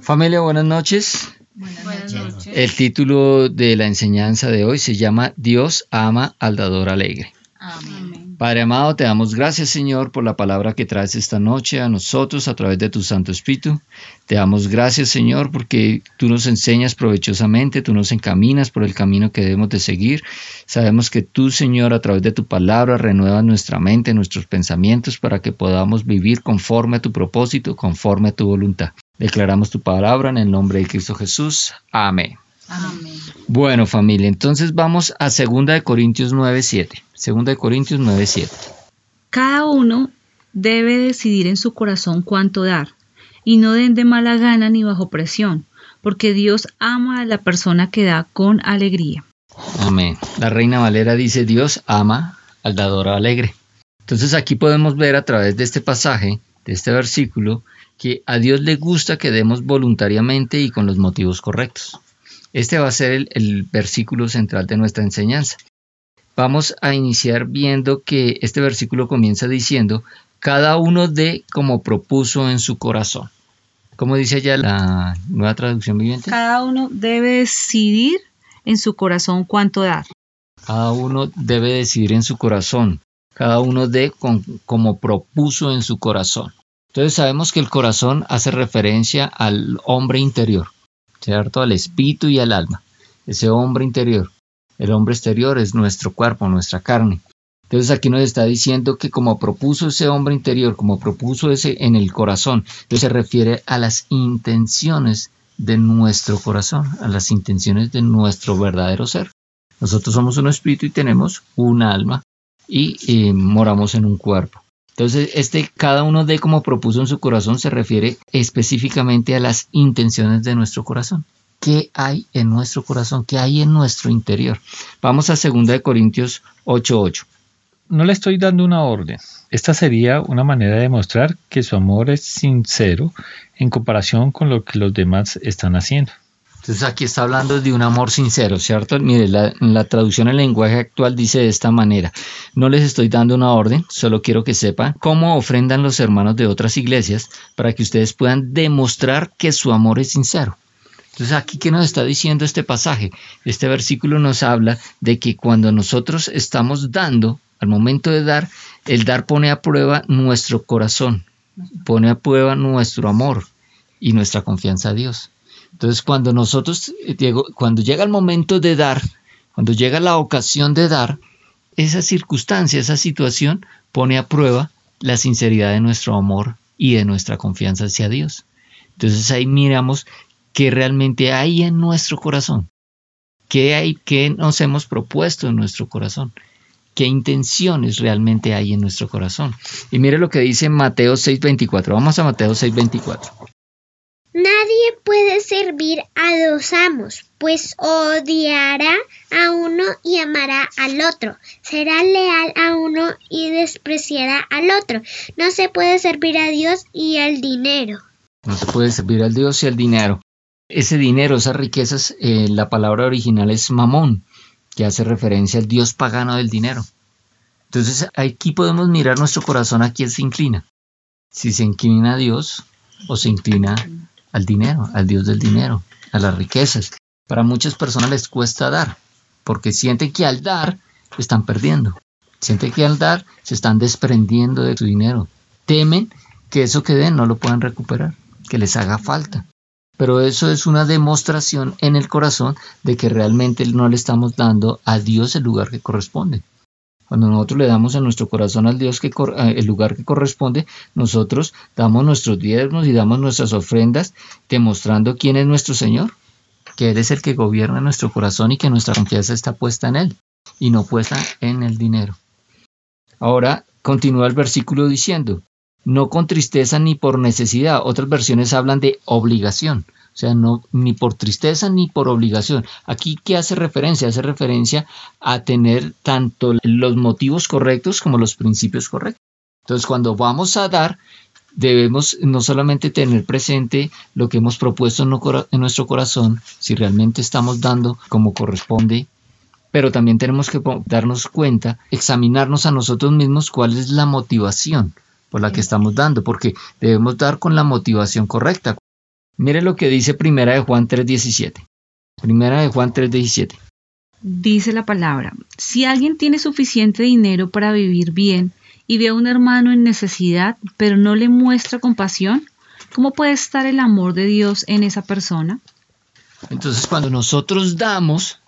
Familia, buenas noches. Buenas noches. El título de la enseñanza de hoy se llama Dios ama al dador alegre. Amén. Padre amado, te damos gracias Señor por la palabra que traes esta noche a nosotros a través de tu Santo Espíritu. Te damos gracias Señor porque tú nos enseñas provechosamente, tú nos encaminas por el camino que debemos de seguir. Sabemos que tú Señor a través de tu palabra renuevas nuestra mente, nuestros pensamientos para que podamos vivir conforme a tu propósito, conforme a tu voluntad. Declaramos tu palabra en el nombre de Cristo Jesús. Amén. Amén. Bueno, familia, entonces vamos a 2 de Corintios 9:7. 2 de Corintios 9:7. Cada uno debe decidir en su corazón cuánto dar, y no den de mala gana ni bajo presión, porque Dios ama a la persona que da con alegría. Amén. La Reina Valera dice, Dios ama al dador alegre. Entonces aquí podemos ver a través de este pasaje, de este versículo, que a Dios le gusta que demos voluntariamente y con los motivos correctos. Este va a ser el, el versículo central de nuestra enseñanza. Vamos a iniciar viendo que este versículo comienza diciendo, cada uno de como propuso en su corazón. ¿Cómo dice allá la nueva traducción viviente? Cada uno debe decidir en su corazón cuánto dar. Cada uno debe decidir en su corazón. Cada uno de con- como propuso en su corazón. Entonces sabemos que el corazón hace referencia al hombre interior, ¿cierto? Al espíritu y al alma. Ese hombre interior. El hombre exterior es nuestro cuerpo, nuestra carne. Entonces aquí nos está diciendo que como propuso ese hombre interior, como propuso ese en el corazón, entonces se refiere a las intenciones de nuestro corazón, a las intenciones de nuestro verdadero ser. Nosotros somos un espíritu y tenemos un alma y eh, moramos en un cuerpo. Entonces, este cada uno de como propuso en su corazón se refiere específicamente a las intenciones de nuestro corazón. ¿Qué hay en nuestro corazón? ¿Qué hay en nuestro interior? Vamos a 2 de Corintios 8:8. No le estoy dando una orden. Esta sería una manera de demostrar que su amor es sincero en comparación con lo que los demás están haciendo. Entonces aquí está hablando de un amor sincero, ¿cierto? Mire, la, traducción en lenguaje actual dice de esta manera, no les estoy dando una orden, solo quiero que sepan cómo ofrendan los hermanos de otras iglesias para que ustedes puedan demostrar que su amor es sincero. Entonces aquí, ¿qué nos está diciendo este pasaje? Este versículo nos habla de que cuando nosotros estamos dando, al momento de dar, el dar pone a prueba nuestro corazón, pone a prueba nuestro amor y nuestra confianza a Dios. Entonces, cuando nosotros, eh, Diego, cuando llega el momento de dar, cuando llega la ocasión de dar, esa circunstancia, esa situación pone a prueba la sinceridad de nuestro amor y de nuestra confianza hacia Dios. Entonces ahí miramos qué realmente hay en nuestro corazón, qué hay, qué nos hemos propuesto en nuestro corazón, qué intenciones realmente hay en nuestro corazón. Y mire lo que dice Mateo 6:24. Vamos a Mateo 6:24. Nadie puede servir a dos amos, pues odiará a uno y amará al otro. Será leal a uno y despreciará al otro. No se puede servir a Dios y al dinero. No se puede servir al Dios y al dinero. Ese dinero, esas riquezas, eh, la palabra original es mamón, que hace referencia al Dios pagano del dinero. Entonces aquí podemos mirar nuestro corazón a quién se inclina. Si se inclina a Dios o se inclina al dinero, al Dios del dinero, a las riquezas. Para muchas personas les cuesta dar, porque sienten que al dar están perdiendo. Sienten que al dar se están desprendiendo de su dinero. Temen que eso que den no lo puedan recuperar, que les haga falta. Pero eso es una demostración en el corazón de que realmente no le estamos dando a Dios el lugar que corresponde. Cuando nosotros le damos en nuestro corazón al Dios que el lugar que corresponde, nosotros damos nuestros diezmos y damos nuestras ofrendas, demostrando quién es nuestro Señor, que Él es el que gobierna nuestro corazón y que nuestra confianza está puesta en Él y no puesta en el dinero. Ahora continúa el versículo diciendo, no con tristeza ni por necesidad. Otras versiones hablan de obligación. O sea, no ni por tristeza ni por obligación. Aquí, ¿qué hace referencia? Hace referencia a tener tanto los motivos correctos como los principios correctos. Entonces, cuando vamos a dar, debemos no solamente tener presente lo que hemos propuesto en, no- en nuestro corazón, si realmente estamos dando como corresponde, pero también tenemos que darnos cuenta, examinarnos a nosotros mismos cuál es la motivación por la que estamos dando, porque debemos dar con la motivación correcta. Mire lo que dice Primera de Juan 3:17. Primera de Juan 3:17. Dice la palabra, si alguien tiene suficiente dinero para vivir bien y ve a un hermano en necesidad, pero no le muestra compasión, ¿cómo puede estar el amor de Dios en esa persona? Entonces, cuando nosotros damos,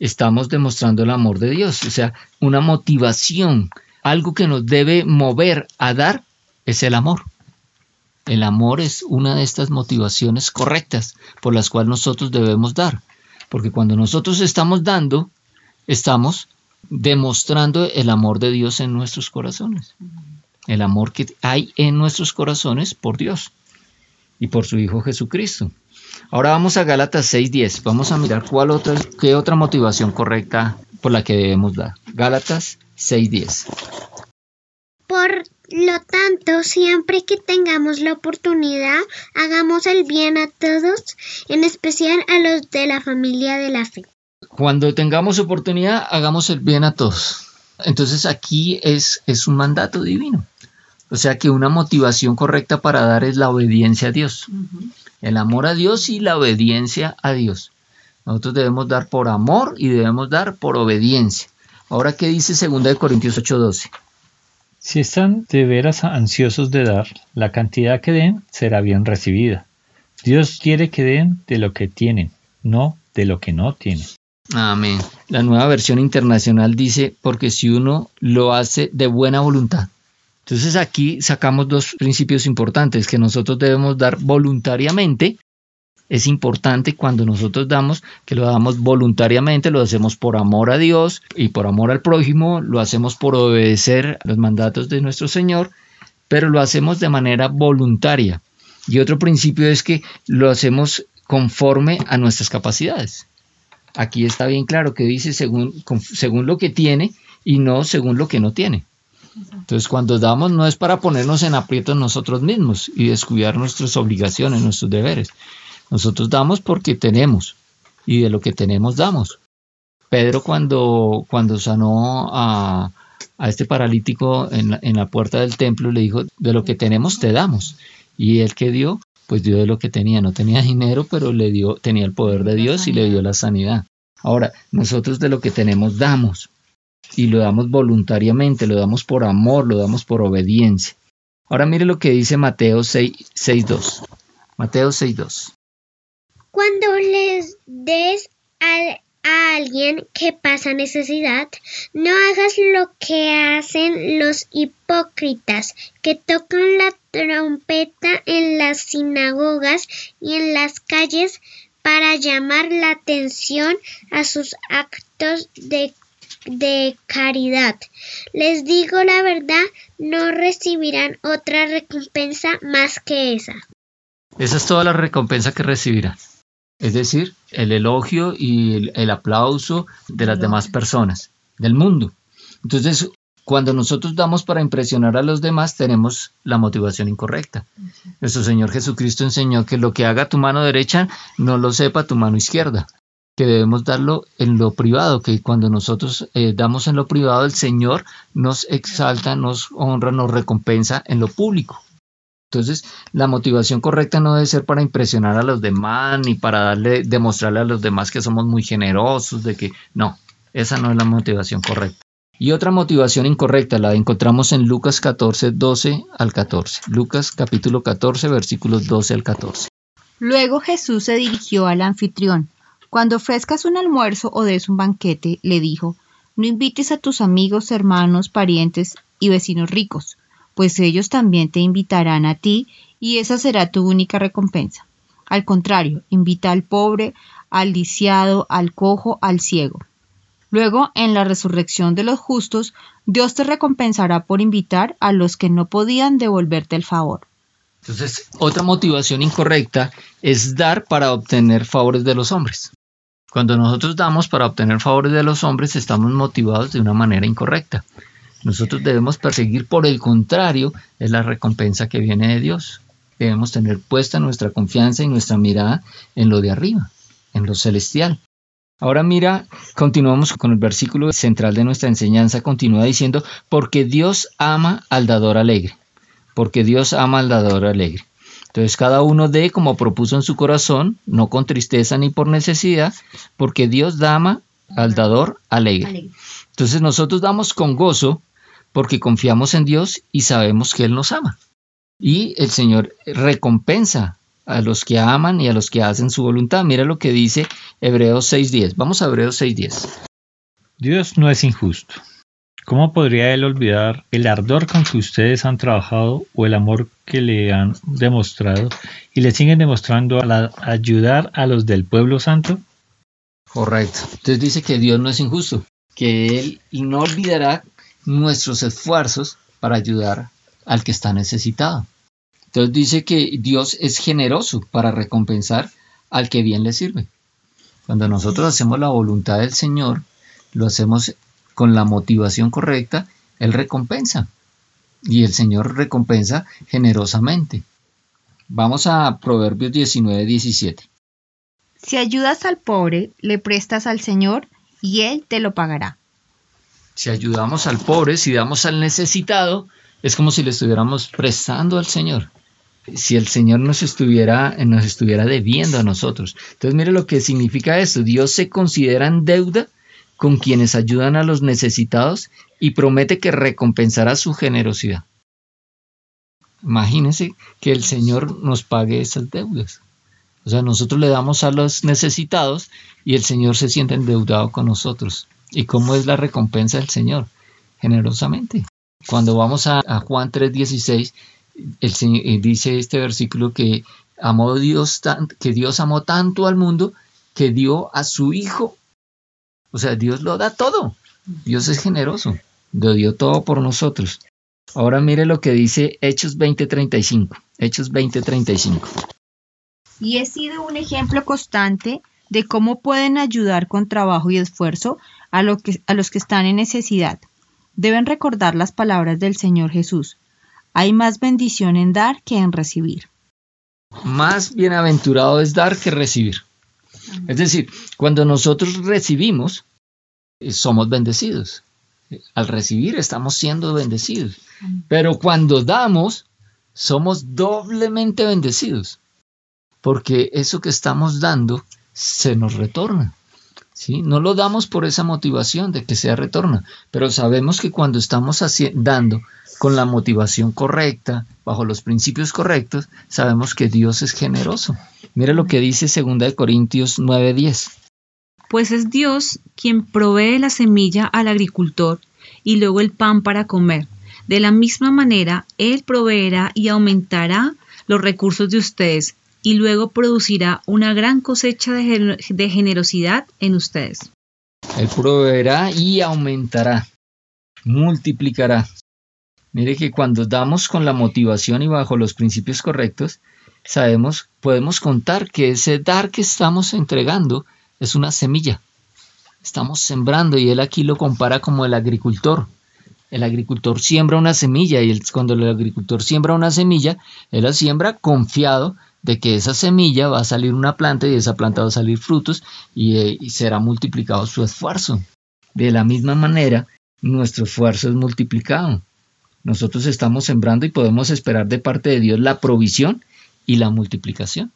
estamos demostrando el amor de Dios, o sea, una motivación, algo que nos debe mover a dar es el amor. El amor es una de estas motivaciones correctas por las cuales nosotros debemos dar. Porque cuando nosotros estamos dando, estamos demostrando el amor de Dios en nuestros corazones. El amor que hay en nuestros corazones por Dios y por su Hijo Jesucristo. Ahora vamos a Gálatas 6.10. Vamos a mirar cuál otra, qué otra motivación correcta por la que debemos dar. Gálatas 6.10. Por lo tanto, siempre que tengamos la oportunidad, hagamos el bien a todos, en especial a los de la familia de la fe. Cuando tengamos oportunidad, hagamos el bien a todos. Entonces aquí es, es un mandato divino. O sea que una motivación correcta para dar es la obediencia a Dios. El amor a Dios y la obediencia a Dios. Nosotros debemos dar por amor y debemos dar por obediencia. Ahora, ¿qué dice 2 Corintios 8:12? Si están de veras ansiosos de dar, la cantidad que den será bien recibida. Dios quiere que den de lo que tienen, no de lo que no tienen. Amén. La nueva versión internacional dice, porque si uno lo hace de buena voluntad. Entonces aquí sacamos dos principios importantes, que nosotros debemos dar voluntariamente. Es importante cuando nosotros damos, que lo damos voluntariamente, lo hacemos por amor a Dios y por amor al prójimo, lo hacemos por obedecer los mandatos de nuestro Señor, pero lo hacemos de manera voluntaria. Y otro principio es que lo hacemos conforme a nuestras capacidades. Aquí está bien claro que dice según, según lo que tiene y no según lo que no tiene. Entonces, cuando damos no es para ponernos en aprietos nosotros mismos y descuidar nuestras obligaciones, nuestros deberes. Nosotros damos porque tenemos y de lo que tenemos damos. Pedro cuando, cuando sanó a, a este paralítico en la, en la puerta del templo le dijo, de lo que tenemos te damos. Y él que dio, pues dio de lo que tenía. No tenía dinero, pero le dio, tenía el poder de Dios y le dio la sanidad. Ahora, nosotros de lo que tenemos damos y lo damos voluntariamente, lo damos por amor, lo damos por obediencia. Ahora mire lo que dice Mateo 6.2. Mateo 6.2. Cuando les des a, alguien que pasa necesidad, no hagas lo que hacen los hipócritas, que tocan la trompeta en las sinagogas y en las calles para llamar la atención a sus actos de, de, caridad. Les digo la verdad, no recibirán otra recompensa más que esa. Esa es toda la recompensa que recibirán. Es decir, el elogio y el, el aplauso de las demás personas, del mundo. Entonces, cuando nosotros damos para impresionar a los demás, tenemos la motivación incorrecta. Nuestro Señor Jesucristo enseñó que lo que haga tu mano derecha no lo sepa tu mano izquierda, que debemos darlo en lo privado, que cuando nosotros eh, damos en lo privado, el Señor nos exalta, nos honra, nos recompensa en lo público. Entonces, la motivación correcta no debe ser para impresionar a los demás ni para darle, demostrarle a los demás que somos muy generosos, de que no, esa no es la motivación correcta. Y otra motivación incorrecta la encontramos en Lucas 14, 12 al 14. Lucas capítulo 14, versículos 12 al 14. Luego Jesús se dirigió al anfitrión. Cuando ofrezcas un almuerzo o des un banquete, le dijo, no invites a tus amigos, hermanos, parientes y vecinos ricos, pues ellos también te invitarán a ti y esa será tu única recompensa. Al contrario, invita al pobre, al lisiado, al cojo, al ciego. Luego, en la resurrección de los justos, Dios te recompensará por invitar a los que no podían devolverte el favor. Entonces, otra motivación incorrecta es dar para obtener favores de los hombres. Cuando nosotros damos para obtener favores de los hombres, estamos motivados de una manera incorrecta. Nosotros debemos perseguir, por el contrario, es la recompensa que viene de Dios. Debemos tener puesta nuestra confianza y nuestra mirada en lo de arriba, en lo celestial. Ahora mira, continuamos con el versículo central de nuestra enseñanza, continúa diciendo, porque Dios ama al dador alegre, porque Dios ama al dador alegre. Entonces cada uno dé como propuso en su corazón, no con tristeza ni por necesidad, porque Dios dama al dador. Alegre. Entonces nosotros damos con gozo porque confiamos en Dios y sabemos que Él nos ama. Y el Señor recompensa a los que aman y a los que hacen su voluntad. Mira lo que dice Hebreos 6.10. Vamos a Hebreos 6.10. Dios no es injusto. ¿Cómo podría Él olvidar el ardor con que ustedes han trabajado o el amor que le han demostrado y le siguen demostrando al ayudar a los del pueblo santo? Correcto. Entonces dice que Dios no es injusto, que Él no olvidará nuestros esfuerzos para ayudar al que está necesitado. Entonces dice que Dios es generoso para recompensar al que bien le sirve. Cuando nosotros hacemos la voluntad del Señor, lo hacemos con la motivación correcta, Él recompensa. Y el Señor recompensa generosamente. Vamos a Proverbios 19, 17. Si ayudas al pobre, le prestas al Señor y Él te lo pagará. Si ayudamos al pobre, si damos al necesitado, es como si le estuviéramos prestando al Señor. Si el Señor nos estuviera, nos estuviera debiendo a nosotros. Entonces mire lo que significa esto. Dios se considera en deuda con quienes ayudan a los necesitados y promete que recompensará su generosidad. Imagínense que el Señor nos pague esas deudas. O sea, nosotros le damos a los necesitados y el Señor se siente endeudado con nosotros. ¿Y cómo es la recompensa del Señor? Generosamente. Cuando vamos a, Juan 3:16, el Señor, eh, dice este versículo que amó Dios que Dios amó tanto al mundo que dio a su hijo. O sea, Dios lo da todo. Dios es generoso. Lo dio todo por nosotros. Ahora mire lo que dice Hechos 20:35. Hechos 20:35. Y he sido un ejemplo constante de cómo pueden ayudar con trabajo y esfuerzo a, lo que- a los que están en necesidad. Deben recordar las palabras del Señor Jesús. Hay más bendición en dar que en recibir. Más bienaventurado es dar que recibir. Es decir, cuando nosotros recibimos, eh, somos bendecidos. Al recibir estamos siendo bendecidos. Pero cuando damos, somos doblemente bendecidos. Porque eso que estamos dando se nos retorna. ¿sí? No lo damos por esa motivación de que sea retorna, pero sabemos que cuando estamos dando con la motivación correcta, bajo los principios correctos, sabemos que Dios es generoso. Mira lo que dice 2 de Corintios 9:10. Pues es Dios quien provee la semilla al agricultor y luego el pan para comer. De la misma manera, Él proveerá y aumentará los recursos de ustedes y luego producirá una gran cosecha de, gener- de generosidad en ustedes. Él proveerá y aumentará, multiplicará. Mire que cuando damos con la motivación y bajo los principios correctos, sabemos, podemos contar que ese dar que estamos entregando es una semilla. Estamos sembrando y él aquí lo compara como el agricultor. El agricultor siembra una semilla y cuando el agricultor siembra una semilla, él la siembra confiado de que esa semilla va a salir una planta y de esa planta va a salir frutos y, eh, y será multiplicado su esfuerzo. De la misma manera, nuestro esfuerzo es multiplicado. Nosotros estamos sembrando y podemos esperar de parte de Dios la provisión y la multiplicación.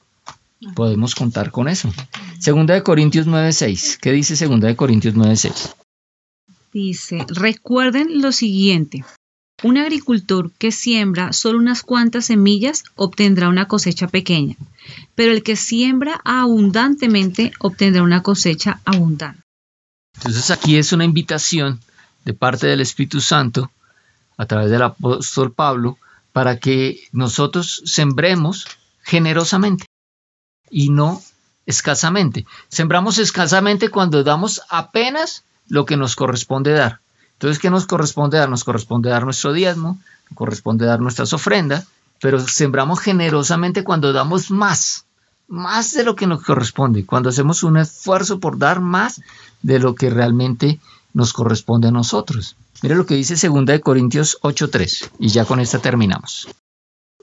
Podemos contar con eso. Segunda de Corintios 9:6. ¿Qué dice Segunda de Corintios 9:6? Dice, recuerden lo siguiente. Un agricultor que siembra solo unas cuantas semillas obtendrá una cosecha pequeña, pero el que siembra abundantemente obtendrá una cosecha abundante. Entonces aquí es una invitación de parte del Espíritu Santo a través del apóstol Pablo para que nosotros sembremos generosamente y no escasamente. Sembramos escasamente cuando damos apenas lo que nos corresponde dar. Entonces, ¿qué nos corresponde dar? Nos corresponde dar nuestro diezmo, nos corresponde dar nuestras ofrendas, pero sembramos generosamente cuando damos más, más de lo que nos corresponde, cuando hacemos un esfuerzo por dar más de lo que realmente nos corresponde a nosotros. Mire lo que dice 2 de Corintios 8:3 y ya con esta terminamos.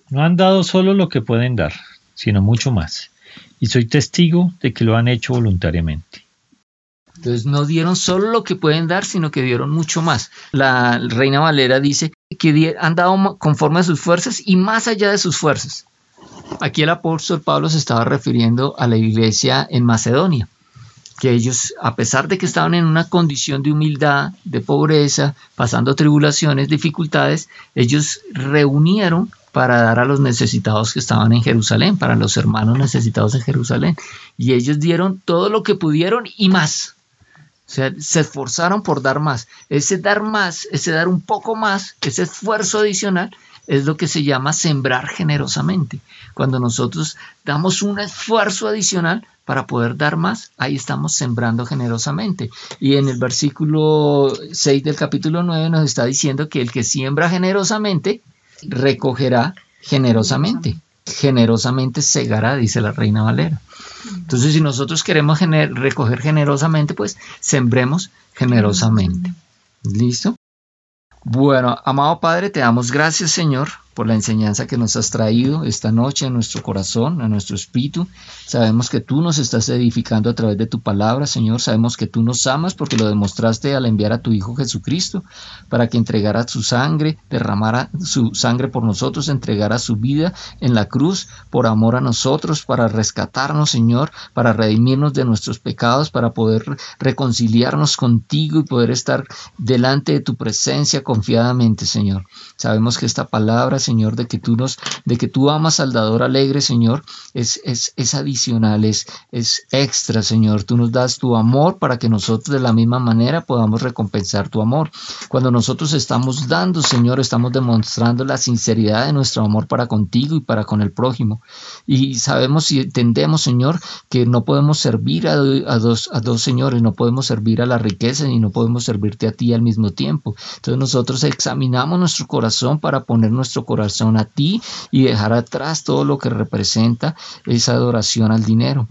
No han dado solo lo que pueden dar, sino mucho más. Y soy testigo de que lo han hecho voluntariamente. Entonces no dieron solo lo que pueden dar, sino que dieron mucho más. La Reina Valera dice que han dado conforme a sus fuerzas y más allá de sus fuerzas. Aquí el apóstol Pablo se estaba refiriendo a la iglesia en Macedonia, que ellos, a pesar de que estaban en una condición de humildad, de pobreza, pasando tribulaciones, dificultades, ellos reunieron para dar a los necesitados que estaban en Jerusalén, para los hermanos necesitados en Jerusalén. Y ellos dieron todo lo que pudieron y más. Sea, se esforzaron por dar más. Ese dar más, ese dar un poco más, ese esfuerzo adicional, es lo que se llama sembrar generosamente. Cuando nosotros damos un esfuerzo adicional para poder dar más, ahí estamos sembrando generosamente. Y en el versículo 6 del capítulo 9 nos está diciendo que el que siembra generosamente, recogerá generosamente. Generosamente segará, dice la reina Valera. Entonces, si nosotros queremos recoger generosamente, pues sembremos generosamente. ¿Listo? Bueno, amado Padre, te damos gracias, Señor, por la enseñanza que nos has traído esta noche en nuestro corazón, en nuestro espíritu. Sabemos que tú nos estás edificando a través de tu palabra, Señor. Sabemos que tú nos amas porque lo demostraste al enviar a tu Hijo Jesucristo para que entregara su sangre, derramara su sangre por nosotros, entregara su vida en la cruz por amor a nosotros, para rescatarnos, Señor, para redimirnos de nuestros pecados, para poder reconciliarnos contigo y poder estar delante de tu presencia confiadamente, Señor. Sabemos que esta palabra Señor, de que tú nos, de que tú amas al dador alegre, Señor, es, es, es adicional, es, es extra, Señor. Tú nos das tu amor para que nosotros de la misma manera podamos recompensar tu amor. Cuando nosotros estamos dando, Señor, estamos demostrando la sinceridad de nuestro amor para contigo y para con el prójimo. Y sabemos y entendemos, Señor, que no podemos servir a, dos, a dos señores, no podemos servir a la riqueza y no podemos servirte a ti al mismo tiempo. Entonces nosotros examinamos nuestro corazón para poner nuestro corazón a ti y dejar atrás todo lo que representa esa adoración al dinero.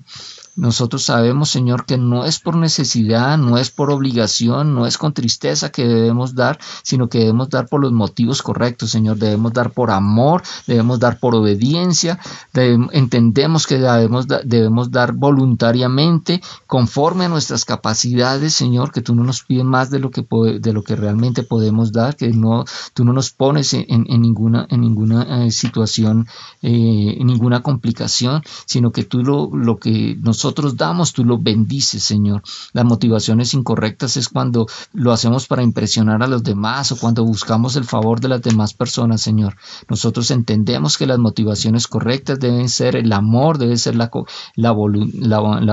Nosotros sabemos, Señor, que no es por necesidad, no es por obligación, no es con tristeza que debemos dar, sino que debemos dar por los motivos correctos, Señor. Debemos dar por amor, debemos dar por obediencia, entendemos que debemos, debemos dar voluntariamente, conforme a nuestras capacidades, Señor, que tú no nos pides más de lo que, de lo que realmente podemos dar, que no, tú no nos pones en, ninguna, en ninguna eh, situación, eh, en ninguna complicación, sino que tú lo, lo que nosotros nosotros damos, tú lo bendices, Señor. Las motivaciones incorrectas es cuando lo hacemos para impresionar a los demás o cuando buscamos el favor de las demás personas, Señor. Nosotros entendemos que las motivaciones correctas deben ser el amor, debe ser la, la,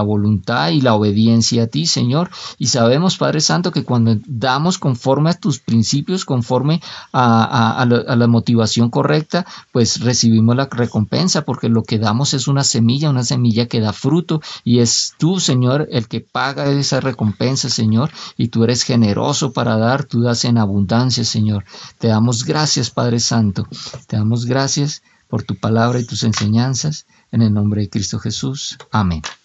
voluntad y la obediencia a ti, Señor. Y sabemos, Padre Santo, que cuando damos conforme a tus principios, conforme a la motivación correcta, pues recibimos la recompensa, porque lo que damos es una semilla, una semilla que da fruto y es tú, Señor, el que paga esa recompensa, Señor, y tú eres generoso para dar, tú das en abundancia, Señor. Te damos gracias, Padre Santo. Te damos gracias por tu palabra y tus enseñanzas. En el nombre de Cristo Jesús. Amén.